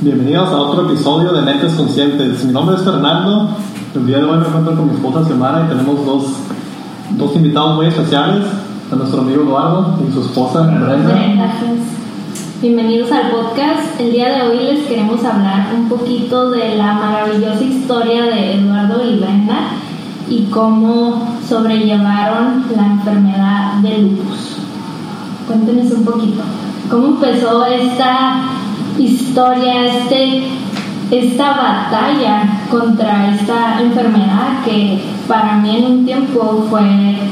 Bienvenidos a otro episodio de Mentes Conscientes. Mi nombre es Fernando. El día de hoy me encuentro con mi esposa Xiomara y tenemos dos, dos invitados muy especiales. A nuestro amigo Eduardo y su esposa Brenda. Bienvenidos al podcast. El día de hoy les queremos hablar un poquito de la maravillosa historia de Eduardo y Brenda y cómo sobrellevaron la enfermedad de lupus. Cuéntenos un poquito. ¿Cómo empezó esta historia, este, esta batalla contra esta enfermedad que para mí en un tiempo fue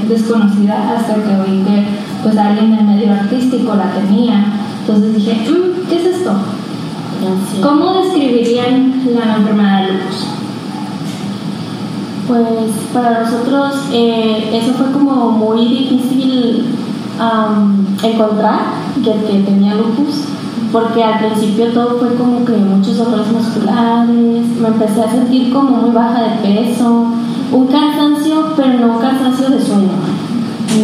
desconocida hasta que oí que pues alguien del medio artístico la tenía. Entonces dije, "Mm, ¿qué es esto? ¿Cómo describirían la enfermedad de lupus? Pues para nosotros eh, eso fue como muy difícil am, encontrar que, que tenía lupus, porque al principio todo fue como que muchos dolores musculares, me empecé a sentir como muy baja de peso, un cansancio, pero no un cansancio de sueño,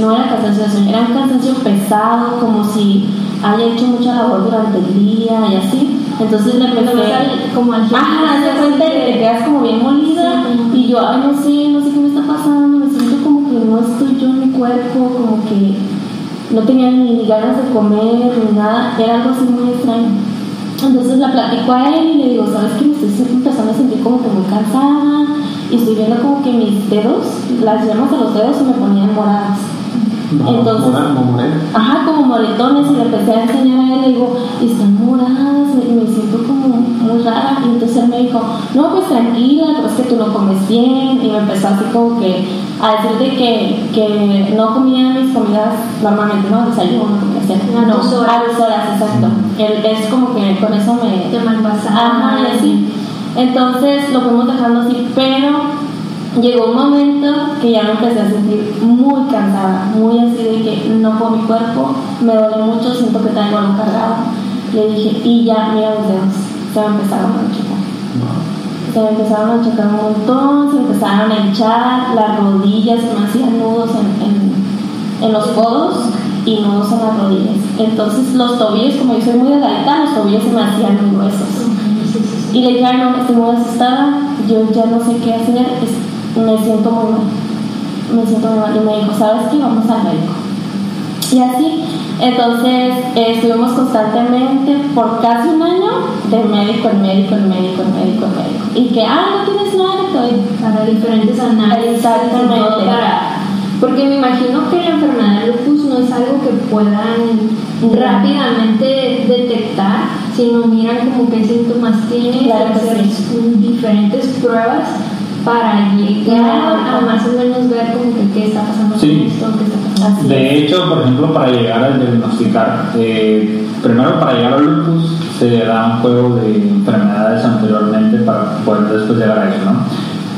no era cansancio de sueño, era un cansancio pesado, como si haya hecho mucha labor durante el día y así. Entonces me al- como al Ajá, de te quedas como bien molida Sí. y yo, ay, no sé, no sé qué me está pasando, me siento como que no estoy yo en mi cuerpo, como que no tenía ni ganas de comer ni nada, era algo así muy extraño. Entonces la platico a él y le digo, ¿sabes qué? Me estoy empezando a sentir como que muy cansada y estoy viendo como que mis dedos, las llamas de los dedos se me ponían moradas. No, Entonces-. Ajá, como moretones y le empecé a enseñar a él, le digo, están moradas, me, me siento como muy rara. Y entonces él me dijo, no, pues tranquila, pero es que tú no comes bien. Y me empezó así como que a decirte que, que no comía mis comidas normalmente, ¿no? Desayuno, cena. No, tus horas. a dos horas, exacto. Él, es como que con eso me... Te. Ajá, y así. Entonces lo fuimos dejando así, pero llegó un momento que ya me empecé a sentir muy cansada, muy así de que no puedo mi cuerpo, me duele mucho, siento que traigo algo cargado. Le dije, y ya, mira los dedos, se me empezaron a chocar. Se me empezaron a chocar un montón, se empezaron a hinchar, las rodillas se me hacían nudos en, en, en los codos y nudos en las rodillas. Entonces los tobillos, como yo soy muy delgadita, los tobillos se me hacían muy gruesos. Y le dije, no, estoy muy asustada, yo ya no sé qué hacer, me siento muy mal. Me siento muy mal. Y me dijo, ¿sabes qué? Vamos al médico. Y así, entonces eh, estuvimos constantemente por casi un año de médico en médico, en médico, en médico, en médico. Y que, ah, no tienes nada, doy. para diferentes análisis Exactamente. para porque me imagino que la enfermedad de lupus no es algo que puedan rápidamente detectar sino miran como qué síntomas tienes Claro hacer sí. diferentes pruebas para llegar a más o menos ver como que qué está pasando Sí. esto qué está pasando Así. De hecho, por ejemplo, para llegar a diagnosticar, eh, primero para llegar al lupus se da un juego de enfermedades anteriormente para poder después llegar a eso, ¿no?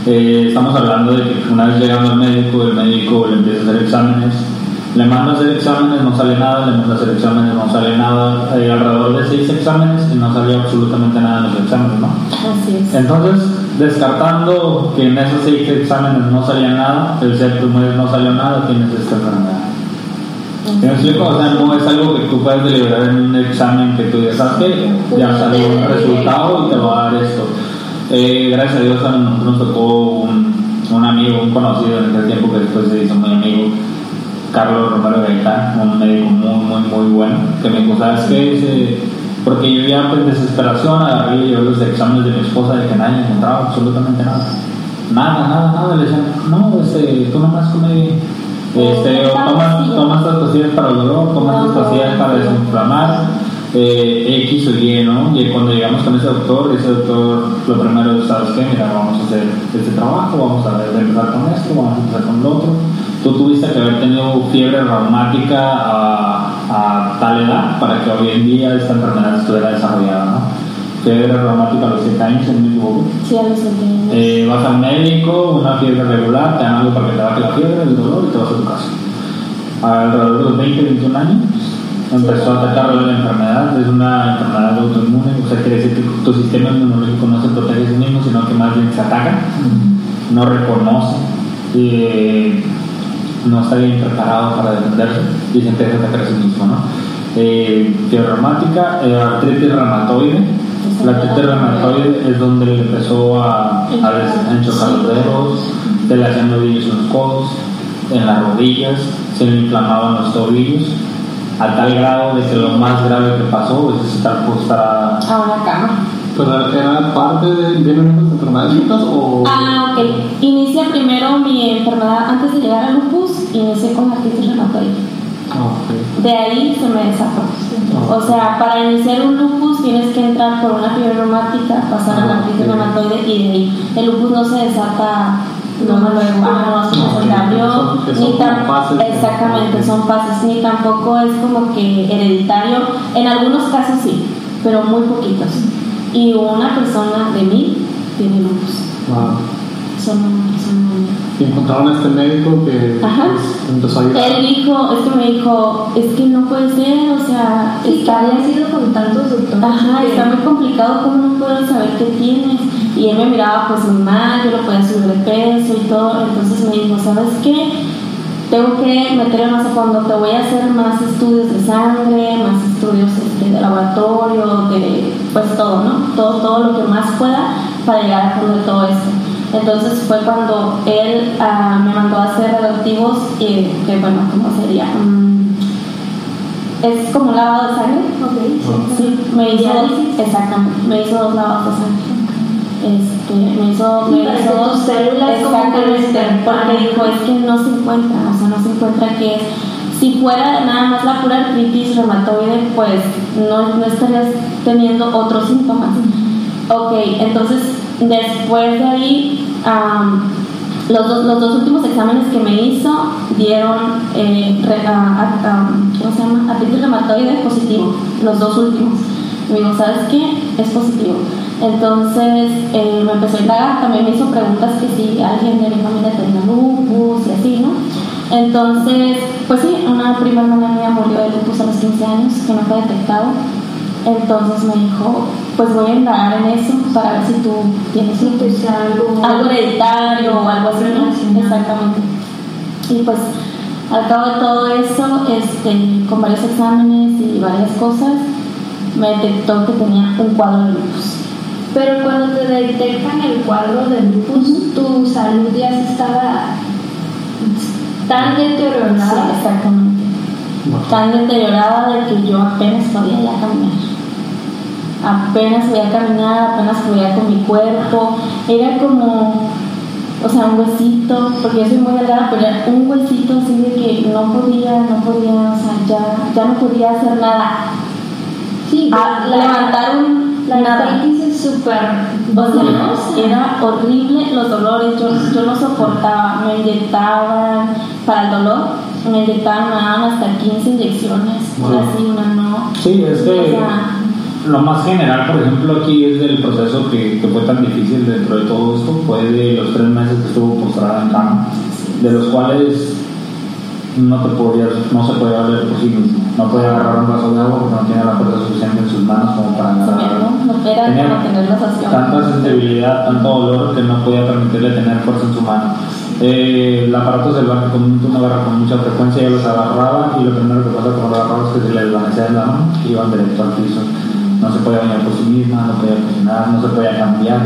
Eh, estamos hablando de que una vez llegando al médico, el médico le empieza a hacer exámenes, le manda a hacer exámenes, no sale nada, le manda a hacer exámenes, no sale nada, hay alrededor de seis exámenes y no salió absolutamente nada en los exámenes, ¿no? Así es. Entonces, descartando que en esos seis exámenes no salía nada, el séptimo mes no salió nada, tienes esta enfermedad. ¿Me explico? O sea, no es algo que tú puedes deliberar en un examen que tú digas, ¿sabes qué? Ya salió un resultado y te va a dar esto. Eh, gracias a Dios a nosotros nos tocó un, un amigo, un conocido en aquel tiempo que después se hizo muy amigo, Carlos Romero Gaitán, un médico muy, muy, muy bueno, que me dijo, ¿sabes qué? Porque yo ya pues, desesperación agarré y llevé los exámenes de mi esposa de que nadie encontraba absolutamente nada. Nada, nada, nada. Le decían, no, este, tú nomás come, este, tomas, tomas estas pastillas para el dolor, tomas estas pastillas para desinflamar, eh, X o Y, ¿no? Y cuando llegamos con ese doctor, ese doctor, lo primero es, ¿sabes qué? Mira, vamos a hacer este trabajo, vamos a ver, empezar con esto, vamos a empezar con lo otro. Tú tuviste que haber tenido fiebre reumática a, a tal edad para que hoy en día esta enfermedad estuviera desarrollada, ¿no? Fiebre reumática a los 7 años, no me equivoco. Sí, a los entiendo. Eh, vas al médico, una fiebre regular, te dan algo para que te baje la fiebre, el dolor y te vas a tu casa. Alrededor de los 20, 21 años empezó a atacar la enfermedad, es una enfermedad autoinmune, o sea, quiere decir que tu sistema inmunológico no se protege a sí mismo, sino que más bien se ataca, no reconoce eh, no está bien preparado para defenderse y se empieza a atacar a sí mismo, ¿no? Eh, eh, artritis reumatoide. La artritis reumatoide es donde le empezó a, a, des- a enchocar los dedos, se le hacían nudillos en los codos, en las rodillas, se le inflamaban los tobillos, a tal grado de que lo más grave que pasó es estar postrada. A una cama. Pero era parte de, enfermedades juntas o. Ah, ok. Inicia primero mi enfermedad antes de llegar al lupus, inicié con artritis reumatoide. De ahí se me desató. O sea, para iniciar un lupus tienes que entrar por una fiebre reumática, pasar a la artritis reumatoide y de ahí. El lupus no se desata no me luego, ah, no, se ni tan- exactamente, son fases, ni tampoco es como que hereditario, en algunos casos sí, pero muy poquitos. Y una persona de mí tiene lupus, Wow. Son, son Y encontraron a este médico que Ajá. pues, empezó a ayudar. Él dijo, es que me dijo, es que no puede ser, o sea, Sí, que está había sido con tantos doctores. Ajá, que- está muy complicado, ¿cómo no puedo saber qué tienes? Y él me miraba pues muy mal, yo lo podía subir de peso y todo, entonces me dijo, ¿sabes qué? Tengo que meterme más a fondo, te voy a hacer más estudios de sangre, más estudios este, de laboratorio, de pues todo, ¿no? Todo, todo lo que más pueda para llegar a fondo de todo esto. Entonces fue cuando él ah, me mandó a hacer radioactivos, y que bueno, ¿cómo sería? Mm, es como un lavado de sangre. Ok, Sí, me hizo, exactamente, me hizo dos lavados de sangre. Este, me hizo, me dos células exactamente, porque dijo es que no se encuentra, o sea, no se encuentra que es. Si fuera nada más la pura artritis reumatoide, pues no, no estarías teniendo otros síntomas. Ok, entonces después de ahí, los, dos, últimos exámenes que me hizo dieron, eh, re- ah, ah, am, ¿cómo se llama? Artritis reumatoide positivo, los dos últimos. Me dijo, ¿sabes qué? Es positivo. Entonces eh, me empezó a indagar, también me hizo preguntas que si alguien de mi familia tenía lupus y así, ¿no? Entonces, pues sí, una prima hermana mía murió de lupus a los 15 años, que no fue detectado. Entonces me dijo, pues voy a indagar en eso para ver si tú tienes Sí, que sea algo, algo hereditario o algo así. Exactamente. Y pues al cabo de todo eso, este, con varios exámenes y varias cosas, me detectó que tenía un cuadro de lupus. Pero cuando te detectan el cuadro de lupus, tu salud ya se estaba tan Sí, deteriorada. exactamente. Tan deteriorada de que yo apenas podía ya caminar. Apenas podía caminar, apenas podía con mi cuerpo. Era como, o sea, un huesito, porque yo soy muy delgada, pero era un huesito así de que no podía, no podía, o sea, ya, ya no podía hacer nada. Sí, A la- levantar un La nada. es súper O sea, era horrible los dolores, yo, yo no soportaba, me inyectaban para el dolor, me inyectaban, me daban hasta 15 inyecciones, Wow. una sí, una no. Sí, es O que sea, lo más general, por ejemplo, aquí es del proceso que, que fue tan difícil dentro de todo esto, fue de los tres meses que estuvo postrada en cama, de los cuales no te podías, no se podía valer por sí mismo, no podía agarrar un vaso de agua porque no tenía la fuerza suficiente en sus manos como para agarrar no, no era Tenía como tanta sensibilidad, tanto dolor que no podía permitirle tener fuerza en su mano. Eh, el aparato comúnmente uno agarra con mucha frecuencia, ella los agarraba y lo primero que pasa con los agarraba es que se les desvanecía la mano y iban directo al piso. No se podía bañar por sí misma, no podía cocinar, no se podía cambiar.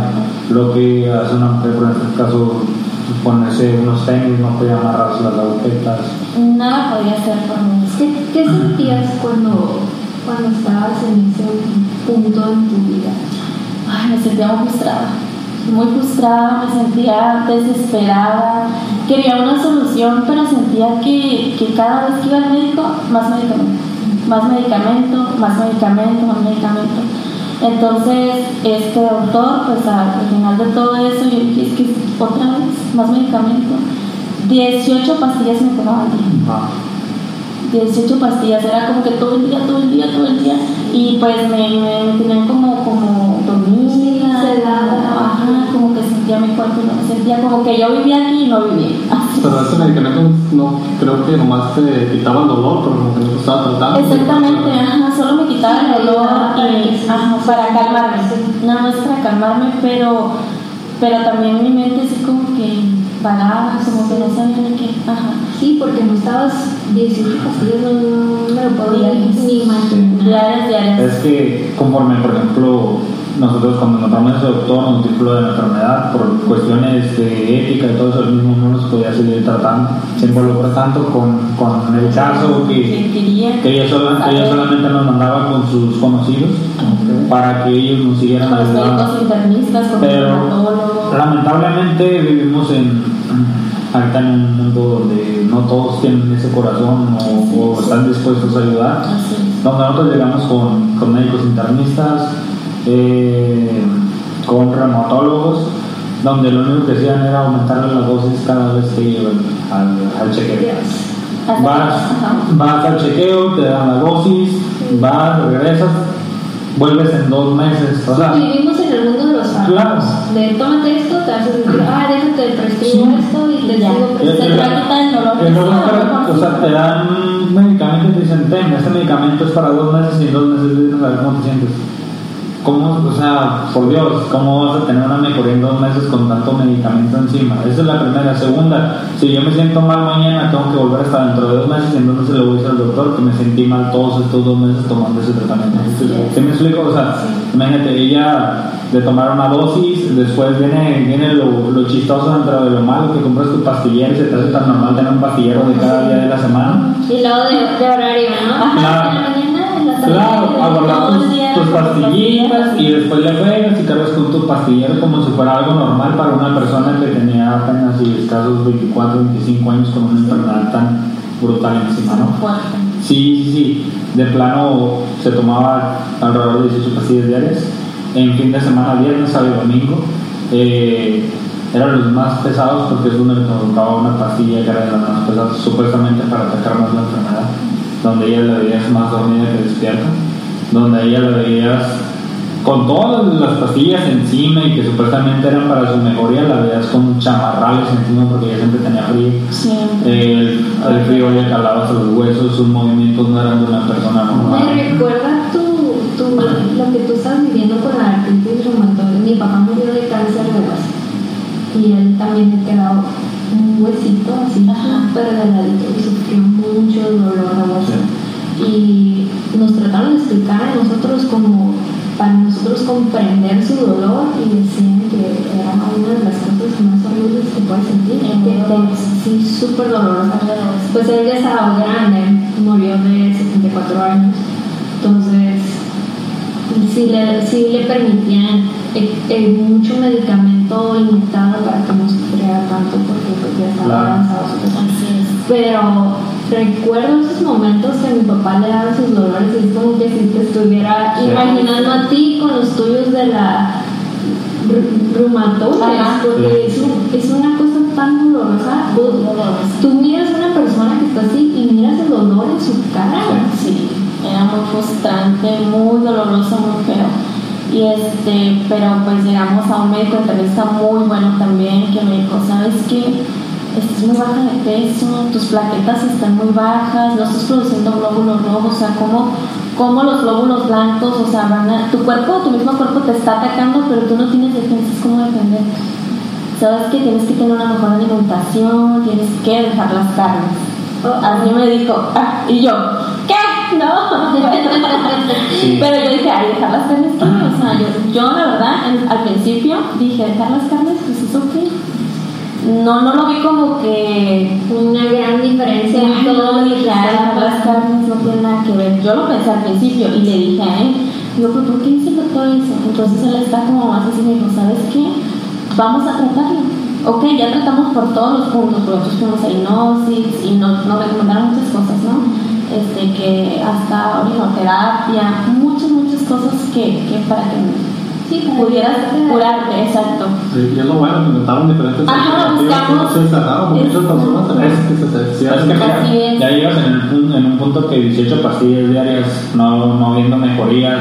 Lo que hace una mujer, por este caso, ponerse unos tenis, no podía amarrarse las agujetas. Nada podía hacer por mí. ¿Qué, qué sentías cuando, cuando estabas en ese punto en tu vida? Ay, me sentía muy frustrada. Muy frustrada, me sentía desesperada. Quería una solución, pero sentía que, que cada vez que iba al médico, más medicamento. Más medicamento, más medicamento, más medicamento. Entonces, este doctor, pues al final de todo eso, yo dije, es que otra vez, más medicamento. 18 pastillas me tomaba al día. Ah, 18 pastillas, era como que todo el día, todo el día, todo el día. Y pues me, me, tenían como, como dormida, sedada. ajá, como que sentía mi cuerpo y no me sentía, como que yo vivía aquí y no vivía. Pero este medicamento no creo que nomás te quitaba el dolor, pero como que no te estaba tratando. Exactamente, ajá, solo me quitaba el dolor y, ajá, para calmarme, nada más para calmarme, pero, pero también mi mente así como que vagaba, como que no sabía ni qué. Ajá. Sí, porque no estabas 18 pastillas, no, no me lo puedo ni, imaginar. Es que conforme, por ejemplo, nosotros cuando encontramos ese doctor nos dijo de la enfermedad, por cuestiones de ética y todo eso, mismo no nos podía seguir tratando. Se involucró tanto con, con el caso que, Que ella, sola- que ella saber solamente nos mandaba con sus conocidos para que ellos nos siguieran ayudando. Pero lamentablemente vivimos en ahorita en un mundo donde no todos tienen ese corazón o, o están dispuestos a ayudar. Donde nosotros llegamos con, con médicos internistas, eh, con reumatólogos, donde lo único que hacían era aumentarle las dosis cada vez que iban al, al chequeo. Vas, vas al chequeo, te dan la dosis, vas, regresas, vuelves en dos meses. O sea, Vivimos en el mundo de los fármacos. Claro. De tómate esto, te haces sentir, ah, déjate prescribo Sí. esto y te Eh, Se te prescribiendo. va a quitar el dolor. O sea, te dan un medicamento y te dicen, ten, este medicamento es para dos meses y en dos meses vienes a ver cómo te sientes. ¿Cómo, o sea, por Dios, cómo vas a tener una mejoría en dos meses con tanto medicamento encima? Esa es la primera. Segunda, si yo me siento mal mañana, tengo que volver hasta dentro de dos meses y entonces le voy a decir al doctor que me sentí mal todos estos dos meses tomando ese tratamiento. Es. ¿Sí me explico? O sea, imagínate, ella de tomar una dosis, después viene, viene lo, lo chistoso dentro de lo malo, que compras tu pastillero y se te hace tan normal tener un pastillero de cada día de la semana. Y luego de, de horario, ¿no? Claro, el tus, pastillitas y después le juegas y cargas con tu pastillero como si fuera algo normal para una persona que tenía apenas y escasos 24, 25 años con una enfermedad tan brutal encima, ¿no? Sí, sí, sí. De plano se tomaba alrededor de 18 pastillas diarias. En fin de semana, viernes, sábado y domingo. eh, eran los más pesados porque es donde le tocaba una pastilla que era de las más pesadas, supuestamente para atacar más la enfermedad. Donde ella la veías más dormida que despierta. Donde ella la veías con todas las pastillas encima y que supuestamente eran para su mejoría, la veías con chamarrales encima porque ella siempre tenía frío. El, el frío le calaba hasta los huesos, sus movimientos no eran de una persona Me normal. recuerda tu, tu, lo que tú estás viviendo con la artritis reumatoide. Mi papá murió de cáncer de hueso y él también quedó un huesito así súper delgadito y sufrió mucho dolor de hueso. Y nos trataron de explicar a nosotros como para nosotros comprender su dolor y decían que era una de las cosas más horribles que puedes sentir. Que sí, súper dolorosa. Pues él ya estaba grande, murió de 74 años. Entonces, sí le, sí le permitían eh, eh, mucho medicamento inyectado para que no ya estaba avanzado su. Pero recuerdo esos momentos que mi papá le daba sus dolores y es como que si te estuviera Sí. imaginando a ti con los tuyos de la ru- reumatoide, Ajá. porque es, un- es una cosa tan dolorosa. Tú- miras a una persona que está así y miras el dolor en su cara. Sí, era muy frustrante, muy doloroso, muy feo. Y este, pero pues llegamos a un médico internista muy bueno también que me dijo, ¿sabes qué? Estás muy baja de peso, tus plaquetas están muy bajas, no estás produciendo glóbulos rojos, o sea, ¿cómo, cómo los glóbulos blancos, o sea, van a- tu cuerpo, tu mismo cuerpo te está atacando, pero tú no tienes defensas, ¿cómo defenderte? Sabes que tienes que tener una mejor alimentación, tienes que dejar las carnes. Así me dijo, ah, y yo, ¿qué? No. Sí. Pero yo dije, ay, dejar las carnes, ¿qué? O sea, yo, yo la verdad, en- al principio dije, dejar las carnes, pues eso qué. No, no lo vi como que. Una gran diferencia en todo las carnes no tiene nada que ver. Yo lo pensé al principio y le dije a él, digo, ¿pero por qué dice doctor eso? Entonces él está como más así, me dijo, ¿sabes qué? Vamos a tratarlo. Ok, ya tratamos por todos los puntos, pero nosotros fuimos a hipnosis y nos, nos recomendaron muchas cosas, ¿no? Este, que hasta orinoterapia, muchas, muchas cosas que, que para que Sí, pudieras curarte, exacto. Sí, y es lo bueno, que intentaron diferentes Ajá, buscamos- que no se cerraron, muchas es- personas también que se decían Es que mira, Así es. ya llegas en, en un punto que 18 pastillas diarias, no, no viendo mejorías,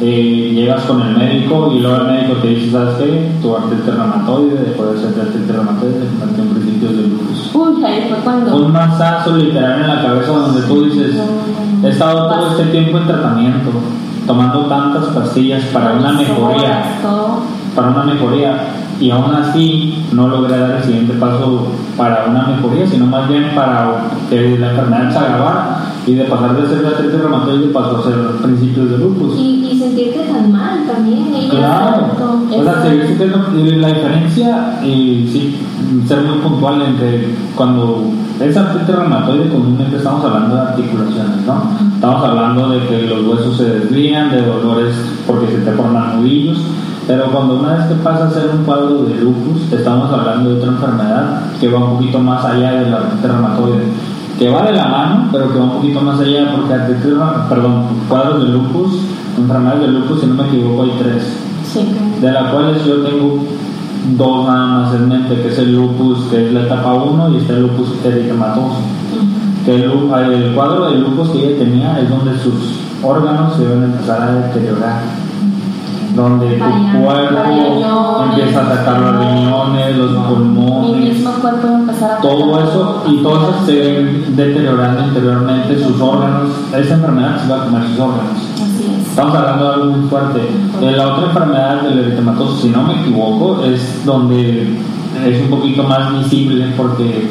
eh, llegas con el médico y luego el médico te dice, ¿sabes qué? Tu artritis reumatoide, dejó de ser artritis reumatoide, se en principios de lupus. Uy, ahí fue cuando. Un masazo literal en la cabeza donde tú dices, he estado todo este tiempo en tratamiento, tomando tantas pastillas para una mejoría, para una mejoría, y aún así no logré dar el siguiente paso para una mejoría, sino más bien para que la enfermedad se agravara y de pasar de ser de artritis reumatoide pasó a ser principios de lupus. Y, y sentirte tan mal también. Claro, o sea, se ve que lo- y la diferencia y sí, ser muy puntual entre cuando es artritis reumatoide comúnmente estamos hablando de articulaciones, ¿no? Estamos hablando de que los huesos se desvían, de dolores porque se te forman nudillos, pero cuando una vez que pasa a ser un cuadro de lupus, estamos hablando de otra enfermedad que va un poquito más allá de la artritis reumatoide, que va de la mano, pero que va un poquito más allá porque artritis, perdón, cuadros de lupus, enfermedades de lupus, si no me equivoco, hay tres Sí. de las cuales yo tengo dos nada más en mente, que es el lupus, que es la etapa 1, y está el lupus eritematoso. Que el, el cuadro de lupus que ella tenía es donde sus órganos se deben empezar a deteriorar. Donde tu cuerpo empieza a atacar los riñones, los pulmones, mismo cuerpo a a todo eso, y todo eso se deteriorando interiormente sus órganos. Esa enfermedad se va a comer sus órganos. Estamos hablando de algo muy fuerte. La otra enfermedad del eritematoso, si no me equivoco, es donde es un poquito más visible porque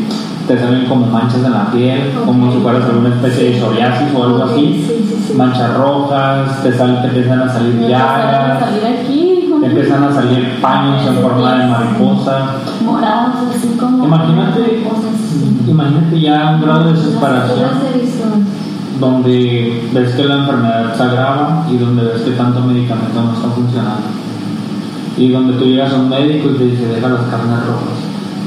te salen como manchas en la piel, como si fueras alguna especie de psoriasis o algo así. sí, sí, sí. Manchas rojas, te, salen, te empiezan a salir llagas, te empiezan a salir paños en forma de mariposa. morados, así como. Imagínate, imagínate ya un grado de desesperación visto. Donde ves que la enfermedad se agrava y donde ves que tanto medicamento no está funcionando. Y donde tú llegas a un médico y te dice, deja las carnes rojas.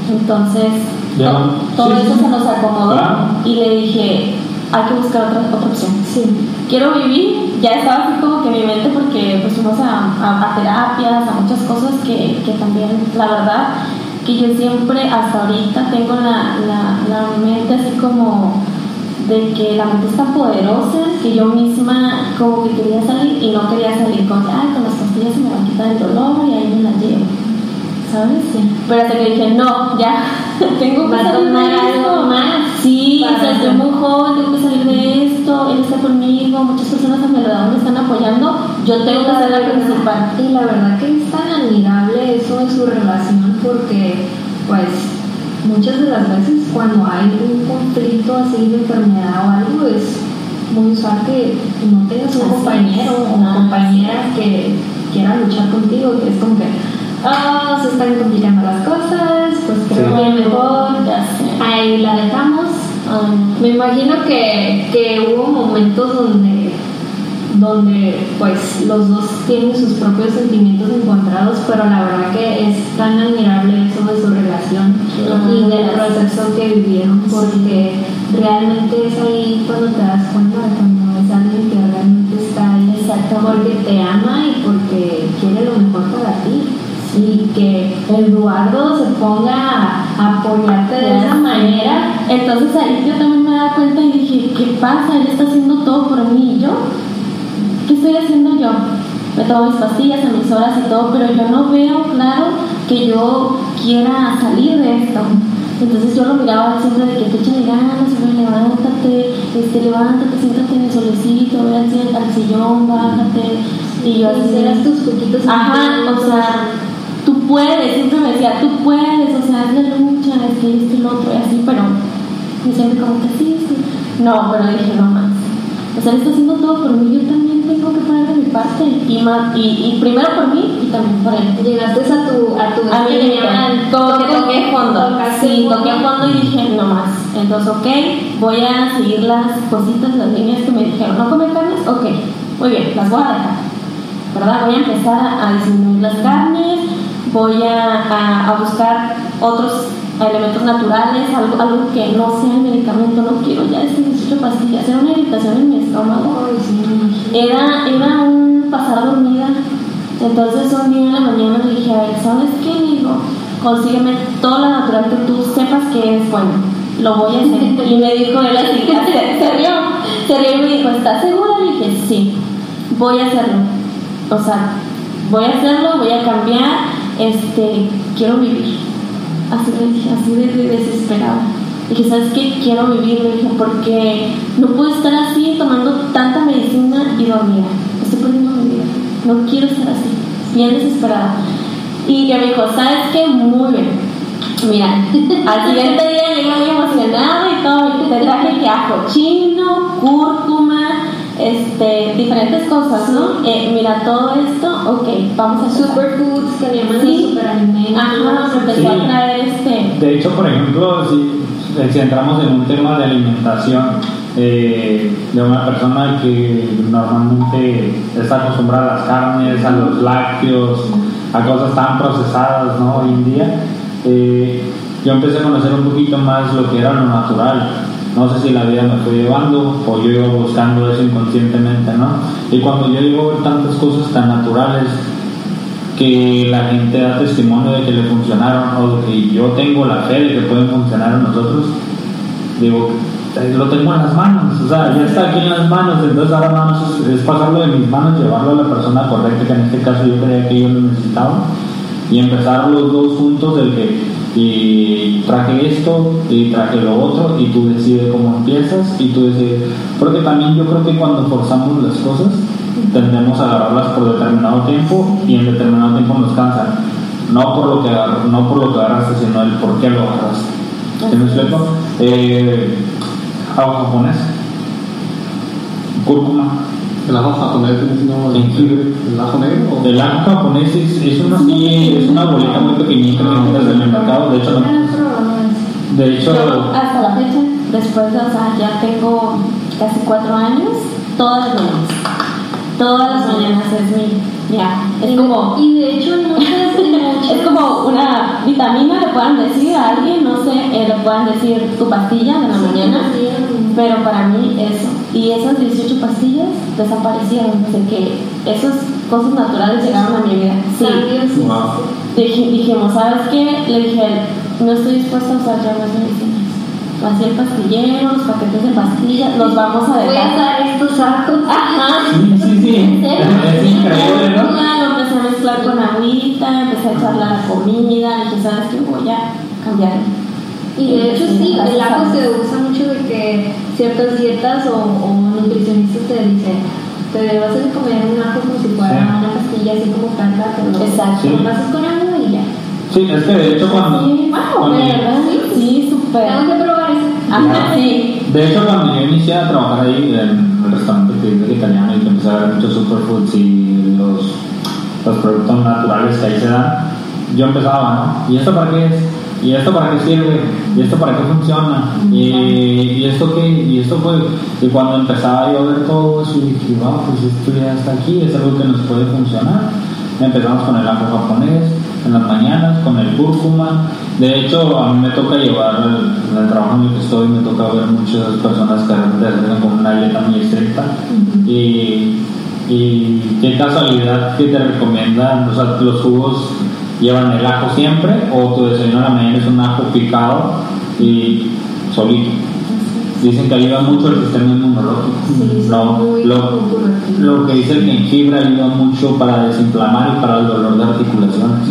Entonces, Ya, to- todo sí, eso sí. se nos acomodó Claro. y le dije, hay que buscar otra, otra opción. Sí. Quiero vivir, ya estaba así como que en mi mente porque pues fuimos a, a- a terapias, a muchas cosas que, que también, la verdad, que yo siempre hasta ahorita tengo la, la, la mente así como de que la mente es tan poderosa que yo misma como que quería salir y no quería salir con, ay, con las pastillas se me va a quitar el dolor y ahí me la llevo. ¿Sabes? Pero hasta que dije, no, ya, tengo que salir de esto. más Sí, o sea, estoy muy joven, tengo que salir de esto, él está conmigo, muchas personas a mi alrededor me están apoyando, yo tengo que ser la principal. Y la verdad que es tan admirable eso de su relación porque, pues, muchas de las veces cuando hay un conflicto así de enfermedad o algo es muy usual que no tengas un Así compañero es. o Ah, compañera que quiera luchar contigo, que es como que, ah, se están complicando las cosas, pues creo Sí. que mejor Ya sé. ahí la dejamos. Ay, Me imagino que, que hubo momentos donde, donde pues los dos tienen sus propios sentimientos encontrados, pero la verdad que es tan admirable eso de su relación y del proceso que vivieron, porque realmente es ahí cuando te das cuenta de cuando es alguien que realmente está ahí, porque te ama y porque quiere lo mejor para ti. Y que Eduardo se ponga a a apoyarte de esa manera Entonces ahí yo también me daba cuenta y dije, ¿qué pasa? Él está haciendo todo por mí y yo. ¿Qué estoy haciendo yo? Me tomo mis pastillas a mis horas y todo, pero yo no veo claro que yo quiera salir de esto. Entonces yo lo miraba siempre de que te echan ganas, levántate, este, levántate, siéntate en el solecito, ve al, sillón, bájate. Y yo así, hicieras tus poquitos Ajá, o sea, tú puedes, siempre me decía, tú puedes, o sea, haz la lucha, es que esto y lo otro, y así, pero y siempre como que sí, sí. No, pero dije, no más. O sea, él está haciendo todo por mí, yo también parte, y, más, y, y primero por mí y también por él. Llegaste a tu a tu A mí me llaman como que toqué fondo. Sí, toqué fondo y dije, no más. Entonces, ok, voy a seguir las cositas, las líneas que me dijeron. ¿No comer carnes? Ok, muy bien, las voy a dejar. ¿Verdad? Voy a empezar a disminuir las carnes, voy a, a, a buscar otros elementos naturales, algo, algo que no sea el medicamento, no quiero ya este 18 pastillas, era una irritación en mi estómago. Era, era un pasar dormida. Entonces un día en la mañana le dije a él, ¿sabes qué? Digo, consígueme todo lo natural que tú sepas que es bueno. Lo voy a hacer. Y me dijo él así, se, se rió, se rió y me dijo, ¿estás segura? Le dije, sí, voy a hacerlo. O sea, voy a hacerlo, voy a cambiar, este, quiero vivir. Así le dije, así de, de desesperada. Dije, ¿sabes qué? Quiero vivir, le dije, porque no puedo estar así tomando tanta medicina y dormida. Estoy perdiendo mi vida. No quiero estar así, bien desesperada. Y que me dijo, ¿sabes qué? Muy bien. Mira, al siguiente día llegué muy emocionada y todo, y te traje que ajo chino, cúrcuma, este, diferentes cosas, ¿no? Eh, mira, todo esto, ok, vamos a. Superfoods que le llaman Sí. superalimentos. Ajá, empezó Sí. a traer este. De hecho, por ejemplo, si, si entramos en un tema de alimentación eh, de una persona que normalmente está acostumbrada a las carnes, a los lácteos, a cosas tan procesadas ¿no? hoy en día, eh, yo empecé a conocer un poquito más lo que era lo natural. No sé si la vida me fue llevando o yo iba buscando eso inconscientemente, ¿no? Y cuando yo llego a tantas cosas tan naturales, que la gente da testimonio de que le funcionaron o de que yo tengo la fe de que pueden funcionar en nosotros, digo, lo tengo en las manos, o sea, ya está aquí en las manos, entonces ahora nada más es pasarlo de mis manos, llevarlo a la persona correcta, que en este caso yo creía que yo lo necesitaba, y empezar los dos juntos, del que y traje esto y traje lo otro, y tú decides cómo empiezas, y tú decides, porque también yo creo que cuando forzamos las cosas, tendemos a agarrarlas por determinado tiempo y en determinado tiempo nos cansan. No por lo que, no por lo que agarraste, sino el por qué lo agarraste. ¿Sí me explico? Eh, agua japonés, cúrcuma. El ajo japonés es no, el ajo negro o El ajo japonés es, es una, así- es una bolita muy pequeñita que encuentras en el mercado. De hecho, No de hecho Yo hasta la fecha, después de, o sea, ya tengo casi cuatro años, todas las mañanas. Todas las mañanas es mi, ya, es como, Y de hecho, muchas es como una vitamina, le puedan decir a alguien, no sé, eh, le puedan decir tu pastilla de la mañana, pero para mí eso. Y esas 18 pastillas desaparecieron, desde que esas cosas naturales llegaron a mi vida. Sí. cambios. Wow. Dij- dijimos, ¿sabes qué? Le dije, no estoy dispuesta a usar ya más medicinas. Así el pastillero, los paquetes de pastillas, los vamos a Voy a dejar. usar estos sacos. Ajá. Sí, sí, sí. Es increíble, ¿no? Lo empecé a mezclar con agüita, empecé a echarle a la comida, dije, ¿sabes qué? Voy a cambiar. Y de hecho sí, el ajo se usa mucho de que ciertas dietas o, o nutricionistas te dicen, te vas a comer un ajo como si fuera Sí. una pastilla así como planta, pero Exacto. lo pasas con agua y ya. Sí, es que de hecho cuando... Sí, wow, cuando- ¿verdad? Sí, súper. Tengo que probar eso. Ajá, sí. De hecho, cuando yo inicié a trabajar ahí en el restaurante que es vegetariano y que empecé a ver muchos superfoods y los, los productos naturales que ahí se dan, yo empezaba, ¿no? ¿Y esto para qué es? ¿Y esto para qué sirve? ¿Y esto para qué funciona? ¿Y, y esto qué? ¿Y esto fue? Y cuando empezaba yo a ver todo eso, dije, wow, pues esto ya está aquí, es algo que nos puede funcionar. Empezamos con el ajo japonés en las mañanas, con el cúrcuma. De hecho, a mí me toca llevar, el- en el trabajo en el que estoy, me toca ver muchas personas que hacen con una dieta muy estricta. Y, y qué casualidad que te recomiendan, o sea, los jugos llevan el ajo siempre, o tu desayuno en la mañana es un ajo picado y solito. Dicen que ayuda mucho el sistema inmunológico. Sí, Lo- lo, que dice el jengibre ayuda mucho para desinflamar y para el dolor de articulaciones.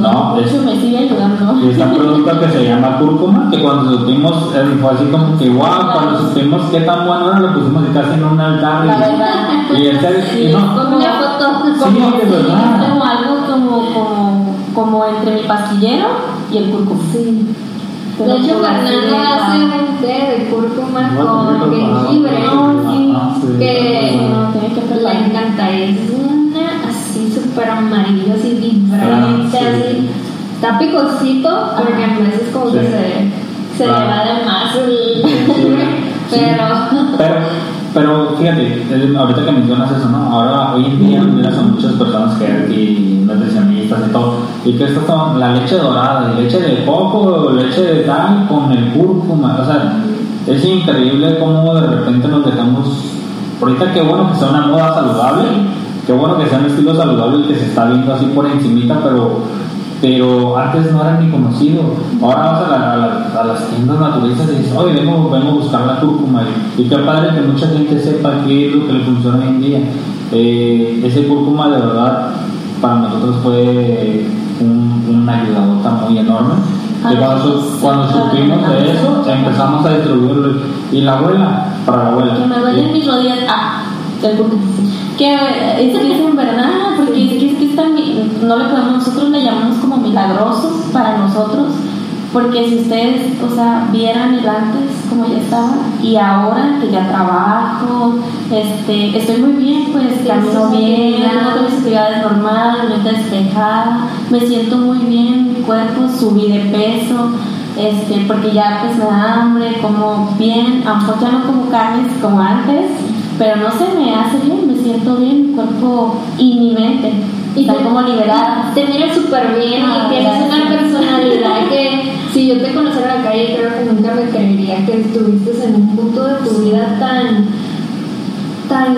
No, de es, me sigue ayudando. es un producto que se llama cúrcuma, que cuando supimos, eh, fue así como que wow, cuando supimos qué tan bueno era, lo pusimos casi en un altar. La y- verdad. Y este, Sí, no, como- Una foto. Sí, de verdad. como algo como, como, como entre mi pastillero y el cúrcuma. Sí. De hecho, Fernando hace un té de cúrcuma Bueno, con jengibre. No, sí. Ah, sí. que No, tiene que le encanta. Es una así súper amarillo, así vibrante, Ah, sí. así. Está picosito, porque a veces como que se, se le Claro. va de más el pero. Pero, pero fíjate, eh, ahorita que mencionas eso, ¿no? Ahora, hoy en día, a muchas personas que aquí, nutricionistas y todo, y que esto son la leche dorada, y leche de coco, leche de tal, con el cúrcuma, o sea, es increíble cómo de repente nos dejamos. Ahorita, qué bueno que sea una moda saludable, qué bueno que sea un estilo saludable y que se está viendo así por encimita, pero pero antes no era ni conocido. Ahora vas a, la- a la- a las tiendas naturalistas y dices, oye, vengo, vengo a buscar la cúrcuma. Y, qué padre que mucha gente sepa qué es lo que le funciona hoy en día. Eh, ese cúrcuma de verdad para nosotros fue un, una ayudadota muy enorme. Ah, Y cuando, sí, cuando supimos de eso, empezamos a distribuirlo. Y la abuela, para la abuela. Que me duelen mis rodillas. Ah, el cúrcuma. Que es en verdad, porque no le podemos, nosotros le llamamos como milagrosos para nosotros, porque si ustedes, o sea, vieran el antes como ya estaba y ahora que ya trabajo, este, estoy muy bien, pues camino bien, tengo mis actividades normales, me despejada, me siento muy bien, mi cuerpo subí de peso, este, porque ya pues me da hambre, como bien, aunque ya no como carnes como antes, pero no se me hace bien, me siento bien, mi cuerpo y mi mente. Y está como liberada. Te miras súper bien Ah, y tienes una personalidad que si yo te conociera en la calle creo que nunca me creería que estuviste en un punto de tu vida tan tan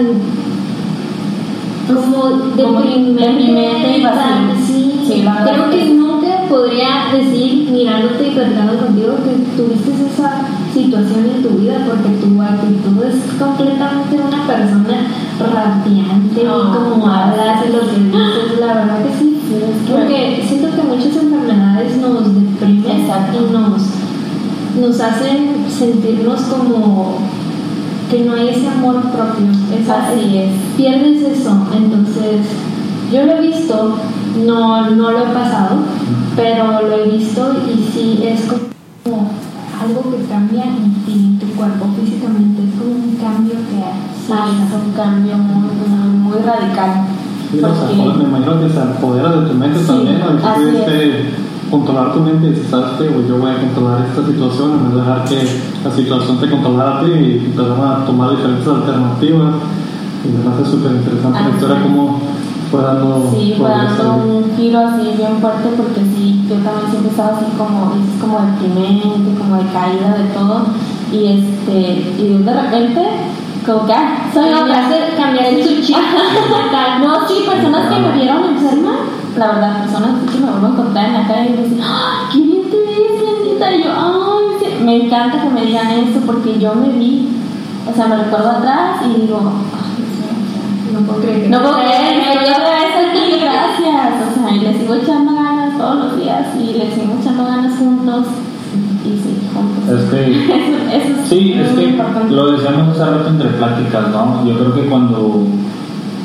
como deprimente, y vacío. sí, creo que nunca podría decir mirándote y platicando contigo que tuviste esa situación en tu vida porque tu actitud es completamente una persona radiante Ah, como hablas y lo que nos hacen sentirnos como que no hay ese amor propio. Esa- Así es. Pierdes eso. Entonces, yo lo he visto, no, no lo he pasado, pero lo he visto y sí es como algo que cambia en ti, en tu cuerpo físicamente. Es como un cambio que Sí, es un cambio muy, muy, muy radical. Sí, Porque- me imagino que se apodera de tu mente Sí, también, ¿no? Es. controlar tu mente y dices, ¿sabes qué? Pues yo voy a controlar esta situación en vez de dejar que la situación te controlara a ti y empezar a tomar diferentes alternativas. Y me parece súper interesante la historia, es. cómo fue dando Sí, fue dando un giro así bien fuerte porque sí, yo también siempre estaba así como, dices, como deprimente, como de caída de todo. Y este, y de repente, como que, ah, soy cambiaste tu chip. No, sí, personas que me vieron enferma, la verdad, personas que me vuelvo a encontrar en la calle y me dicen, ¡ay, qué bien te ves, bendita! Y yo, ¡ay! sí". Me encanta que me digan eso porque yo me vi, o sea, me recuerdo atrás y digo, ¡ay, No puedo creer que no puedo creer, estoy otra vez aquí, gracias. O sea, y le sigo echando ganas todos los días y le sigo echando ganas juntos. Y sí, juntos. Es que Eso, eso es Sí, es muy que importante. lo decíamos hace rato entre pláticas, ¿no? Yo creo que cuando,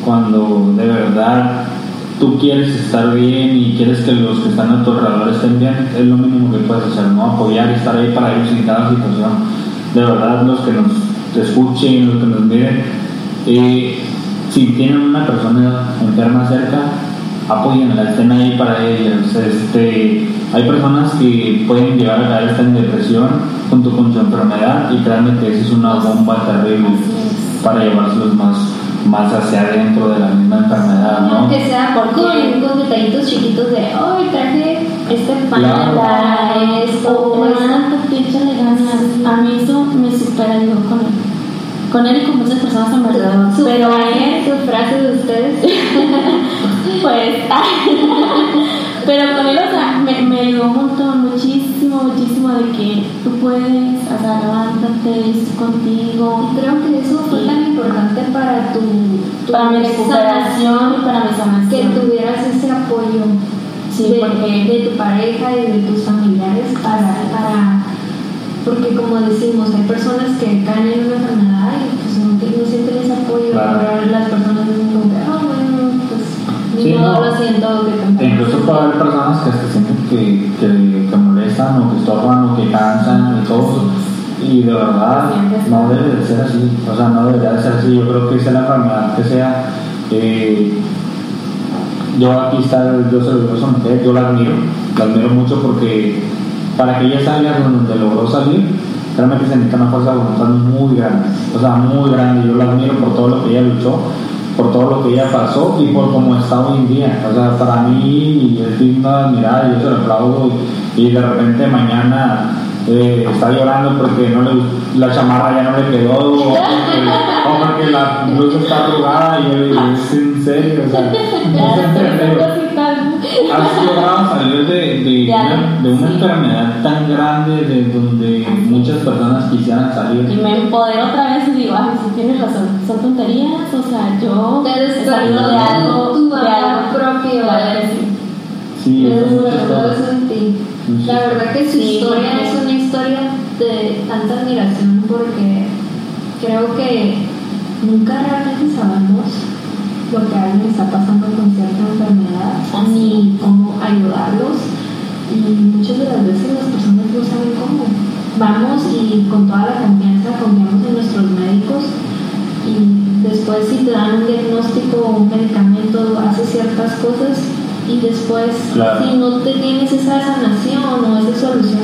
cuando de verdad tú quieres estar bien y quieres que los que están a tu alrededor estén bien, es lo mínimo que puedes hacer, ¿no? Apoyar y estar ahí para ellos en cada situación. De verdad, los que nos escuchen, los que nos miren, eh, si tienen una persona enferma cerca, apóyenla, estén ahí para ellos. Este, hay personas que pueden llegar a caer hasta en depresión junto con su enfermedad y créanme que esa es una bomba terrible para llevárselos más, más hacia adentro de la misma enfermedad, ¿no? Aunque sea Porque- con, con detallitos chiquitos de, hoy traje este pan Claro. para esto, O esto". una échale ganas. A mí eso me super ayudó con él. Con él y con muchas personas alrededor. Su Pero él, su frase de ustedes. pues. pero con él, o sea, me, me ayudó un montón, muchísimo, muchísimo de que tú puedes, o sea, levántate, contigo. Y creo que eso fue Sí. tan importante para tu, tu Para mi recuperación y para mi que sanación. tuvieras ese apoyo Sí, de, porque- de tu pareja y de tus familiares para, para porque como decimos hay personas que caen en una enfermedad y pues no, no sienten ese apoyo Claro. pero las personas dicen que ah bueno pues ni Sí, modo, no. lo siento que E enfermas". incluso puede haber personas que que, Y de verdad no debe de ser así. O sea, no debería de ser así. Yo creo que sea la enfermedad que sea. eh, yo aquí está, yo se lo digo a mujer, yo la admiro, la admiro mucho porque para que ella salga de donde logró salir, realmente se necesita una fuerza de voluntad muy grande, o sea, muy grande. Yo la admiro por todo lo que ella luchó, por todo lo que ella pasó y por cómo está hoy en día. O sea, para mí es digno de admirar y yo se lo aplaudo y de repente mañana eh, está llorando porque no le, la chamarra ya no le quedó o porque, o porque la blusa está arrugada y yo digo, es en serio, o sea, no es en serio. Has logrado salir de, de, una, de una sí. enfermedad tan grande de donde muchas personas quisieran salir. Y me empodero otra vez y digo, ay, sí tienes razón, son tonterías, o sea, yo te he salido de algo, tu de algo propio que sí. Sí, eso es mucho La verdad que su Sí, historia es una historia de tanta admiración porque creo que nunca realmente sabemos lo que alguien está pasando con cierta enfermedad, ni cómo ayudarlos. Y muchas de las veces las personas no saben cómo. Vamos y con toda la confianza confiamos en nuestros médicos y después si te dan un diagnóstico o un medicamento haces ciertas cosas y después Claro. si no te tienes esa sanación o esa solución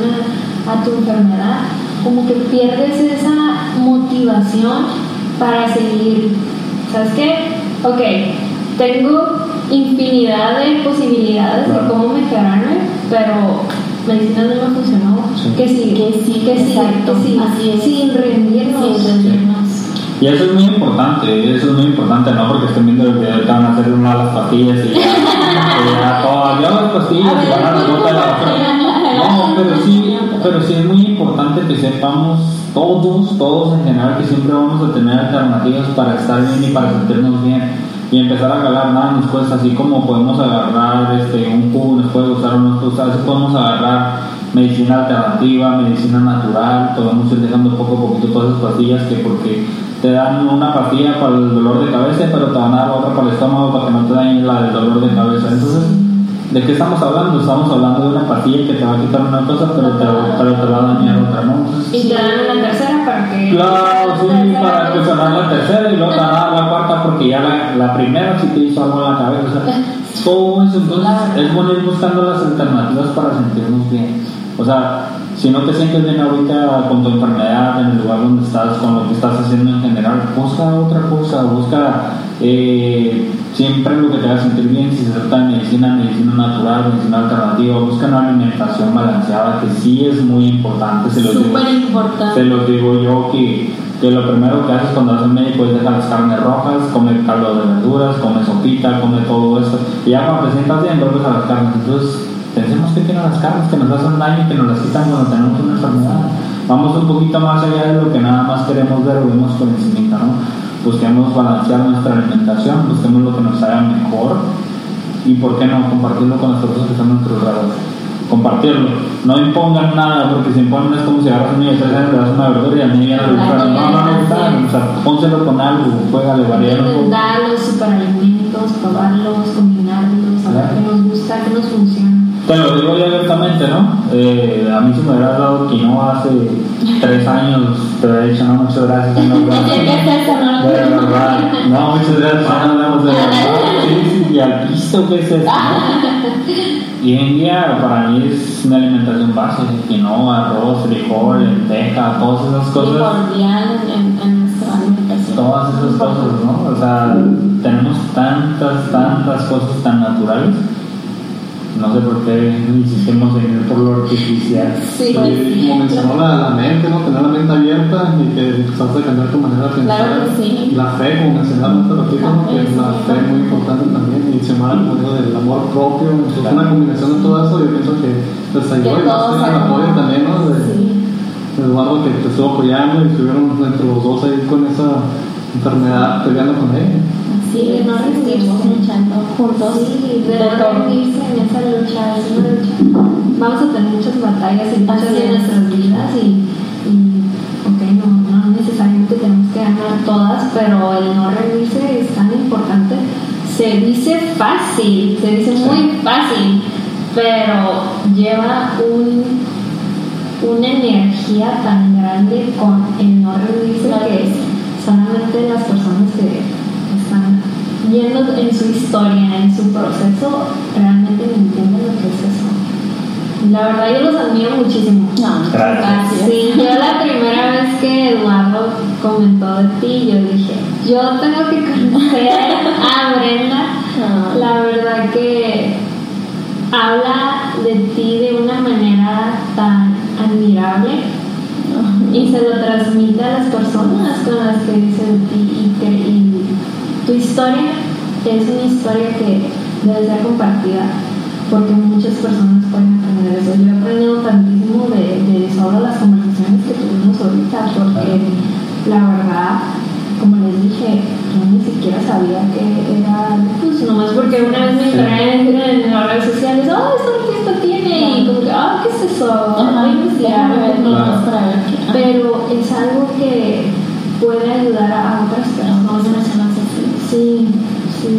a, a tu enfermedad como que pierdes esa motivación para seguir ¿sabes qué? ok tengo infinidad de posibilidades Claro. de cómo mejorarme pero medicina no me funcionó Sí. que sigue Que sí, que exacto, que así es. sin rendirnos Sin rendirnos. Y eso es muy importante, eso es muy importante, no porque estén viendo el video que van a hacer una de las pastillas y ya, y ya yo las pastillas y van a la de la. No, pero sí, pero sí es muy importante que sepamos todos, todos en general que siempre vamos a tener alternativas para estar bien y para sentirnos bien y empezar a calar nada nos cuesta así como podemos agarrar este un cubo nos puede gustar o no nos puede gustar así podemos agarrar medicina alternativa medicina natural podemos ir dejando poco a poquito todas esas pastillas que porque te dan una pastilla para el dolor de cabeza pero te van a dar otra para el estómago para que no te dañe la del dolor de cabeza entonces ¿De qué estamos hablando? Estamos hablando de una pastilla que te va a quitar una cosa, pero te, pero te va a dañar otra, ¿no? Entonces, y te dan una tercera para que Claro, sí, para empezar la tercera y luego te dan la cuarta porque ya la, la primera sí te hizo algo en la cabeza. O sea, todo eso, entonces es bueno ir buscando las alternativas para sentirnos bien. O sea, si no te sientes bien ahorita con tu enfermedad, en el lugar donde estás, con lo que estás haciendo en general, busca otra cosa, busca eh, siempre lo que te haga sentir bien. Si se trata de medicina, medicina natural, medicina alternativa, busca una alimentación balanceada que sí es muy importante. Se lo digo. Se los digo yo que, que lo primero que haces cuando vas al médico es dejar las carnes rojas, come caldo de verduras, come sopita, come todo eso. Y ya cuando te sientas bien, vuelves a las carnes. Entonces, que tienen las carnes, que nos hacen daño y que nos las quitan cuando tenemos una enfermedad. Vamos un poquito más allá de lo que nada más queremos ver o vemos por encima, ¿no? Busquemos balancear nuestra alimentación, busquemos lo que nos haga mejor y por qué no compartirlo con las personas que están a nuestro alrededor compartirlo. No impongan nada, porque si imponen es como si agarras un niño de tres años, le das una verdura y a mí ya no le gusta. No, no, no, está. O sea, pónselo con algo, juégale, varíalo un poco. los superalimentos, probarlos, combinarlos, a ver Claro. qué nos gusta, qué nos funciona. Te lo digo yo abiertamente, ¿no? Eh, a mí si me hubieras dado quinoa hace tres años, te hubiera dicho, no, muchas gracias. No. No verdad, no, muchas gracias, no hablamos de verdad. Y al piso, ¿qué es esto? no? Y hoy en día para mí es una alimentación básica, quinoa, arroz, frijol, lenteja, todas esas cosas. En, en nuestra alimentación. Todas esas cosas, ¿no? O sea, tenemos tantas, tantas cosas tan naturales. No sé por qué insistimos en ir por lo artificial. Sí, Y como mencionó la, la mente, ¿no? Tener la mente abierta y que trates de cambiar tu manera de pensar. Claro que sí. La fe, como mencionaba hace ratito, La que sí, la fe es muy importante también. Y se llama el del amor propio. Entonces, Claro. una combinación de todo eso, yo pienso que les ayudó y todos en el apoyo también, ¿no? De, Sí. de Eduardo que te estuvo apoyando y estuvieron entre los dos ahí con esa enfermedad peleando con ella. Sí, es, no rendirse. luchando juntos. Sí, de de no rendirse en esa lucha, es una lucha. Vamos a tener muchas batallas y muchas es. nuestras vidas y, y ok, no, no necesariamente tenemos que ganar todas, pero el no rendirse es tan importante. Se dice fácil, se dice muy fácil, pero lleva un, una energía tan grande con el no rendirse que sí. solamente las personas yendo en su historia, en su proceso, realmente entienden lo que es eso. La verdad yo los admiro muchísimo. No, Gracias. Sí, yo la primera vez que Eduardo comentó de ti, yo dije, yo tengo que conocer a Brenda. No. La verdad que habla de ti de una manera tan admirable y se lo transmite a las personas con las que dice de ti y, que, y tu historia es una historia que debe ser compartida porque muchas personas pueden aprender eso. Yo he aprendido tantísimo de, de solo las conversaciones que tuvimos ahorita porque la verdad, como les dije, yo ni siquiera sabía que era lupus, nomás porque una vez me Sí. enteré en las redes sociales, oh, esto que esto tiene, y como que, ah, ¿qué es eso? Ajá, investigar, ¿no? nomás para ver pero es algo que puede ayudar a otras personas. personas así. Sí, sí,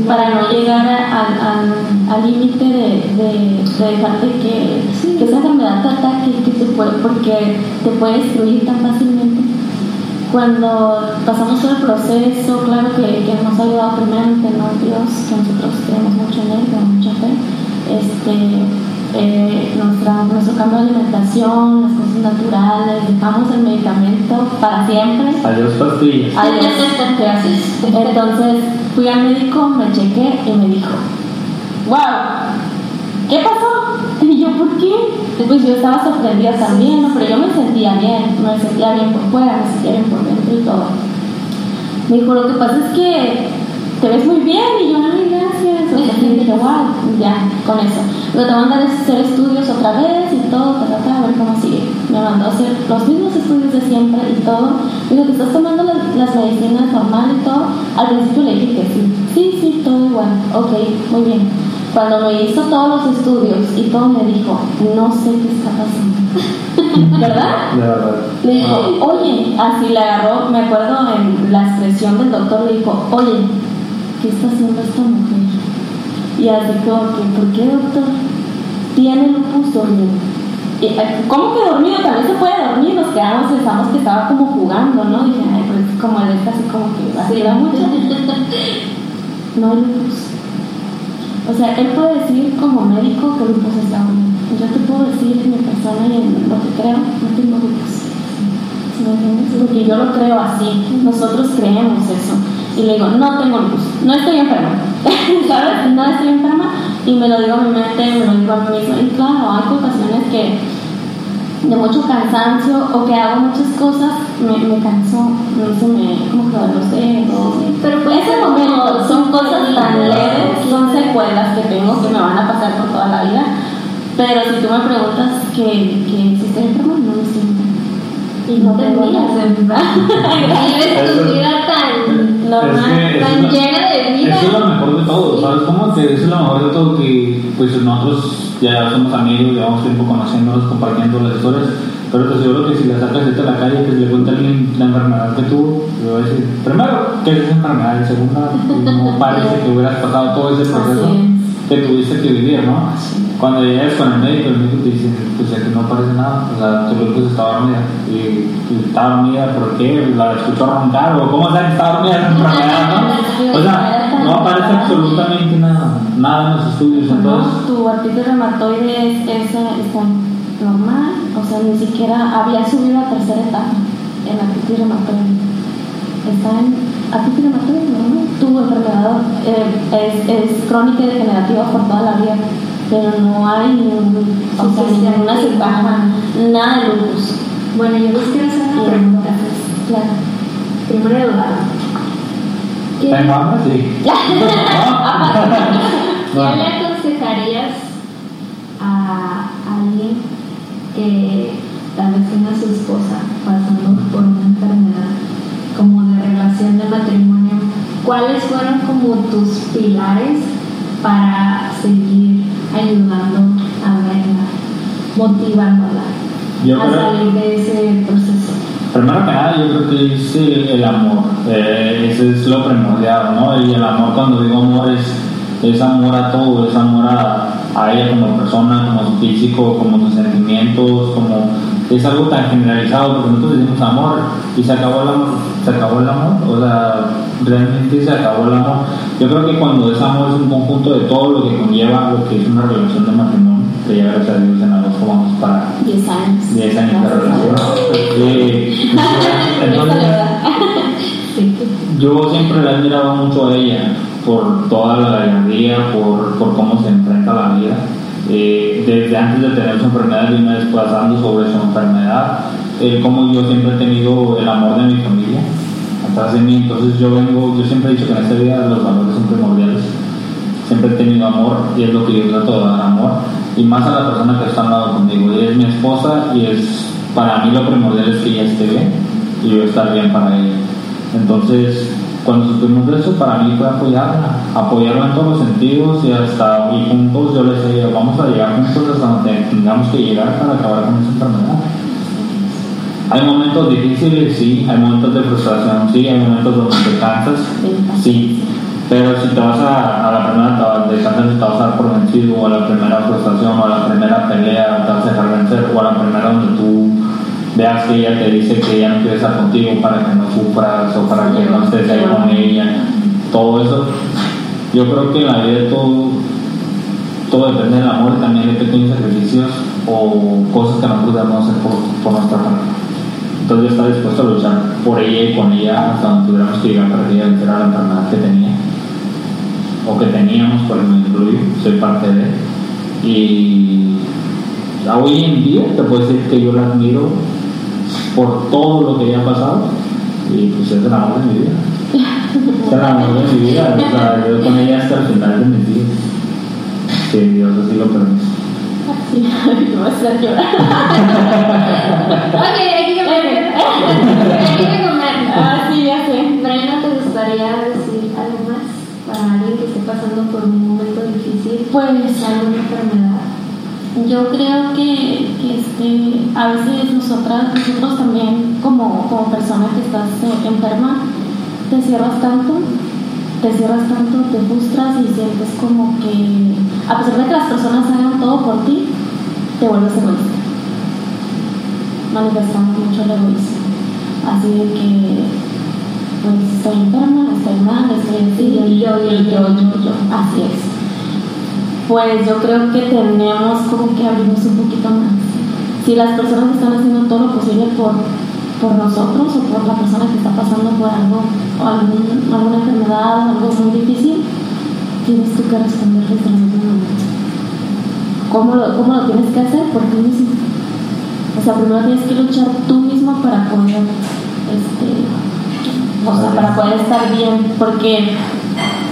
para no llegar al límite de, de, de, dejarte que, que esa enfermedad te ataque, que te puede, porque te puede destruir tan fácilmente. Cuando pasamos todo el proceso, claro que, que nos ha ayudado primeramente ¿no? Dios, que nosotros tenemos mucho en él, tenemos mucha fe. Este, eh, nuestra, nuestro cambio de alimentación, las cosas naturales, dejamos el medicamento para siempre. Adiós pastillas. Adiós, gracias. Entonces fui al médico, me chequé y me dijo, wow, ¿qué pasó? Y yo, ¿por qué? Pues yo estaba sorprendida también, ¿no? pero yo me sentía bien, me sentía bien por fuera, me sentía bien por dentro y todo. Me dijo, lo que pasa es que te ves muy bien y yo, ay, gracias. Y dije, wow, ya, con eso. Luego te mandan a hacer estudios otra vez y todo, para a ver cómo sigue. Me mandó a hacer los mismos estudios de siempre y todo. Digo, que estás tomando las, las medicinas normal y todo. Al principio le dije que sí, sí, sí, todo igual. Ok, muy bien. Cuando me hizo todos los estudios y todo me dijo, no sé qué está pasando. ¿Verdad? verdad. Le dijo, oye, así le agarró, me acuerdo en la expresión del doctor, le dijo, oye, ¿qué está haciendo esta mujer? Y así como que, ¿por qué doctor? Tiene lupus dormido. Eh, ¿Cómo que dormido? También se puede dormir, nos quedamos, pensamos que estaba como jugando, ¿no? Dije, ay, pues como él está así como que vacila mucho. no hay lupus. O sea, él puede decir como médico que lupus está dormido. Yo te puedo decir en mi persona y en lo que creo, no tengo lupus. Porque yo lo creo así, nosotros creemos eso. Y le digo, no tengo luz, no estoy enferma, ¿sabes? No estoy enferma y me lo digo a mi mente, me lo digo a mí misma. Y claro, hay ocasiones que de mucho cansancio o que hago muchas cosas, me, me canso, se me, como que los dedos. Pero pues ese momento son cosas tan leves, son secuelas que tengo que me van a pasar por toda la vida. Pero si tú me preguntas que, que si estoy enferma, no estoy enferma. Y no enferma. Vives tu vida tan tan llena de vida. Eso es lo mejor de todo, ¿sabes cómo? Que eso es lo mejor de todo, que pues nosotros ya somos amigos, llevamos tiempo conociéndonos, compartiendo las historias, pero te aseguro que si la sacas de la calle, que le cuenta a alguien la enfermedad que tuvo, le voy a decir, primero, ¿qué es esa enfermedad? Y segunda, no parece que hubieras pasado todo ese proceso que tuviste que vivir, ¿no? Cuando llegas con el médico, el médico te dice, pues que no parece nada, o sea, tu lupus está dormida. Y, está dormida, ¿por qué? La escuchó roncar, o cómo sea que está dormida ¿no? O sea, no aparece absolutamente nada, nada en los estudios. Entonces, tu artritis reumatoide es, es, normal, o sea, ni siquiera había subido a tercera etapa en la artritis reumatoide. Está en artritis reumatoide, ¿no? Tu enfermedad eh, es, es crónica y degenerativa por toda la vida pero no hay ningún, o sea, ninguna nada de lupus. Bueno, yo les quiero hacer una pregunta. Claro. Primero Eduardo. ¿Tengo hambre? Sí. ¿Qué le aconsejarías a alguien que tal vez tenga a su esposa pasando por una enfermedad como de relación de matrimonio? ¿Cuáles fueron como tus pilares para seguir ayudando a verla, motivándola a salir de ese proceso? Primero que nada, yo creo que es el amor, eh, ese es lo primordial, ¿no? Y el amor, cuando digo amor, es, es amor a todo, es amor a, a ella como persona, como su físico, como sus sentimientos, como es algo tan generalizado porque nosotros decimos amor y se acabó el amor, se acabó el amor, o sea, realmente se acabó el amor. Yo creo que cuando es amor es un conjunto de todo lo que conlleva lo que es una relación de matrimonio, que ya gracias a Dios en agosto vamos para 10 años. 10 años de relación. Eh, entonces, yo siempre le he admirado mucho a ella por toda la gallardía, por, por cómo se enfrenta a la vida eh, desde antes de tener su enfermedad y una desplazando sobre su enfermedad, eh, como yo siempre he tenido el amor de mi familia atrás de mí, entonces yo vengo, yo siempre he dicho que en esta vida los valores son primordiales, siempre he tenido amor y es lo que yo trato de dar amor, y más a la persona que está al lado conmigo, ella es mi esposa y es, para mí lo primordial es que ella esté bien y yo estar bien para ella. Entonces, cuando supimos de eso, para mí fue apoyarla, apoyarla en todos los sentidos y hasta y juntos yo les dije, vamos a llegar juntos hasta donde tengamos que llegar para acabar con esa enfermedad. Hay momentos difíciles, sí, hay momentos de frustración, sí, hay momentos donde te cansas, sí, Pero si te vas a, la primera de te vas a dar por vencido, o a la primera frustración, o a la primera pelea, te vas a dejar vencer, o a la primera donde tú veas que ella te dice que ella no quiere estar contigo para que no sufras o para que no estés ahí con ella, todo eso. Yo creo que en la vida todo, todo depende del amor también de pequeños sacrificios o cosas que nosotros debemos hacer por, por nuestra parte. Entonces estaba dispuesto a luchar por ella y con ella hasta donde tuviéramos que llegar para ella venciera la enfermedad que tenía o que teníamos, por me incluyo, soy parte de. Y hoy en día te puedo decir que yo la admiro por todo lo que ella ha pasado y pues es el amor de mi vida. Es el amor de mi vida, yo con ella hasta el final de mis días. Si Dios así lo permite. Sí, no vas a llorar. ok, hay que. Ah, sí, ya sé. Brenda, ¿te gustaría decir algo más para alguien que esté pasando por un momento difícil? Pues alguna enfermedad. Yo creo que, que este, a veces nosotras, nosotros también como, como persona que estás eh, enferma, te cierras tanto, te cierras tanto, te frustras y sientes como que, a pesar de que las personas hagan todo por ti, te vuelves egoísta. Manifestamos mucho el egoísmo. Así de que, pues estoy enferma, estoy mal, estoy así, Y yo, yo, y yo, yo, yo. Así es. Pues yo creo que tenemos como que abrirnos un poquito más. Si las personas están haciendo todo lo posible por, por nosotros o por la persona que está pasando por algo, o algún- alguna enfermedad algo muy difícil, tienes tú que responder desde el mismo momento. ¿Cómo lo, ¿Cómo lo tienes que hacer? Por ti mismo. O sea, primero tienes que luchar tú mismo para poder, este, o sea, para poder estar bien, porque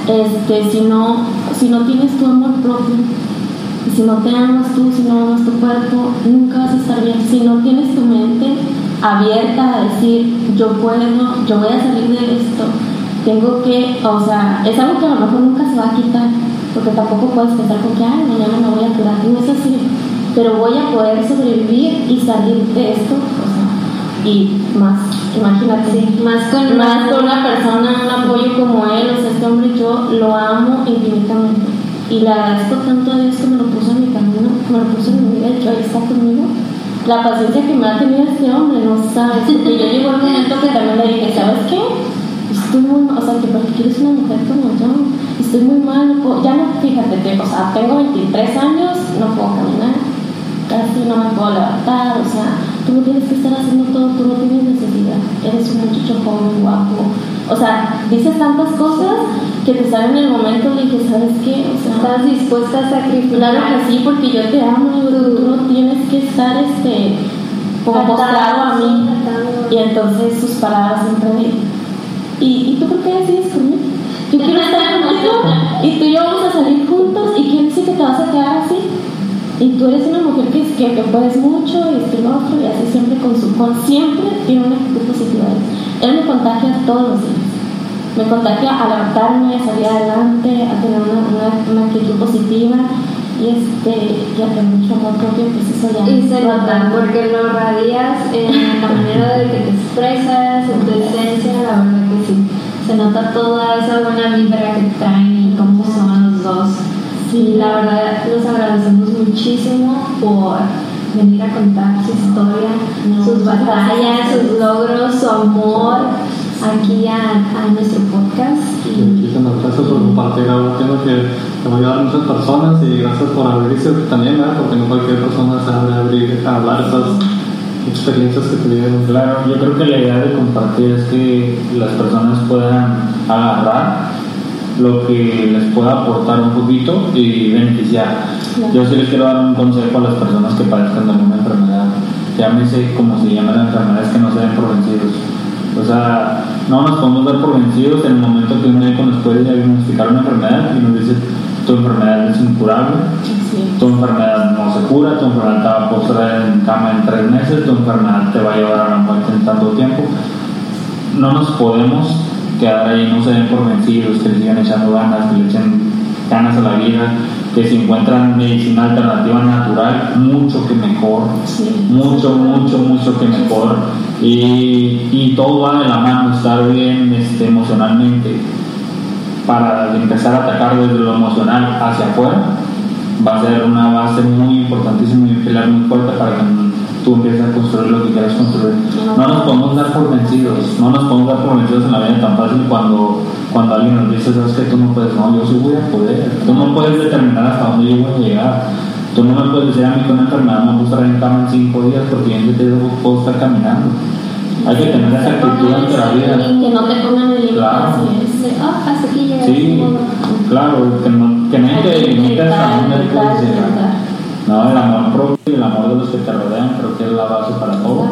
este, si no, si no tienes tu amor propio, si no te amas tú, si no amas tu cuerpo, nunca vas a estar bien. Si no tienes tu mente abierta a decir, yo puedo, yo voy a salir de esto, tengo que, o sea, es algo que a lo mejor nunca se va a quitar, porque tampoco puedes pensar con que, ay, mañana me voy a curar, no es así, pero voy a poder sobrevivir y salir de esto, o sea, y más, imagínate, Sí, más con más con una persona, un apoyo como él, o sea, este hombre yo lo amo infinitamente y le agradezco tanto a Dios que me lo puso en mi camino, me lo puso en mi vida y que hoy está conmigo. La paciencia que me ha tenido este hombre, no sabes, porque yo llegó el momento que también le dije, ¿sabes qué? Estoy muy mal, o sea, que porque quieres una mujer como yo, estoy muy mal, no puedo- ya no, fíjate que, o sea, tengo 23 años, no puedo caminar, casi no me puedo levantar, o sea, tú no tienes que estar haciendo todo, tú no tienes necesidad, eres un muchacho joven, guapo, o sea, dices tantas cosas que te salen en el momento y que sabes qué, o sea, ¿Estás dispuesta a sacrificar? claro que sí, porque yo te amo, y tú no tienes que estar, este, como postrado a mí, y entonces sus palabras siempre me, ¿y, ¿y tú por qué decides conmigo? Yo quiero estar contigo, y tú y yo vamos a salir juntos, y quién dice que te vas a quedar así, y tú eres una mujer que, que, que puedes mucho y esto lo otro, y así siempre con su con siempre tiene una actitud positiva. Él me contagia todos los días. Me contagia a levantarme, a salir adelante, a tener una, una, una actitud positiva y este y a tener mucho amor propio, pues eso ya Y se nota porque lo radias en la manera de que te expresas, en tu esencia, la verdad que sí. Se nota toda esa buena vibra que traen Y la verdad, los agradecemos muchísimo por venir a contar su historia, No, sus batallas, gracias. sus logros, su amor aquí a, a nuestro podcast. Y Muchísimas gracias por compartir algo que te va a ayudar a muchas personas y gracias por abrirse también, ¿verdad? porque no cualquier persona se abre a abrir, a hablar esas experiencias que tuvieron. Claro, yo creo que la idea de compartir es que las personas puedan agarrar lo que les pueda aportar un poquito y beneficiar. Claro. Yo sí les quiero dar un consejo a las personas que padezcan de alguna enfermedad. Llámese como se llama la enfermedad, es que no se den por vencidos. O sea, no nos podemos dar por vencidos en el momento que un médico nos puede diagnosticar una enfermedad y nos dice tu enfermedad es incurable, Sí. tu enfermedad no se cura, tu enfermedad te va a postrar en cama en tres meses, tu enfermedad te va a llevar a la muerte en tanto tiempo. No nos podemos quedar ahí, no se den por vencidos, que le sigan echando ganas, que le echen ganas a la vida, que si encuentran medicina alternativa natural, mucho que mejor, Sí. mucho, mucho, mucho que mejor. Y, y todo va de la mano, estar bien este, emocionalmente para empezar a atacar desde lo emocional hacia afuera, va a ser una base muy importantísima y un pilar muy fuerte para que tú empieces a construir lo que quieras construir. No nos podemos dar por vencidos, no nos podemos dar por vencidos en la vida tan fácil cuando, cuando alguien nos dice, sabes que tú no puedes, no, yo sí voy a poder, tú no puedes determinar hasta dónde yo voy a llegar. Tú no me puedes decir a mí que una enfermedad me gusta estar en cama en cinco días porque yo te puedo estar caminando. Hay que tener esa actitud ante la vida. Que no te pongan el límite. Claro. Ah. Sí, claro, que, no, que nadie te dónde puedes llegar. No, el amor propio y el amor de los que te rodean creo que es la base para todo.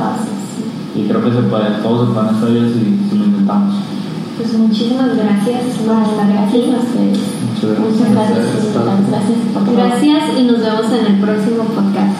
Y creo que se puede, todo se puede en esta vida si, si lo intentamos. Pues muchísimas gracias. Marta. Gracias a ustedes. Muchas Muchas gracias. gracias. Gracias por todo. Gracias y nos vemos en el próximo podcast.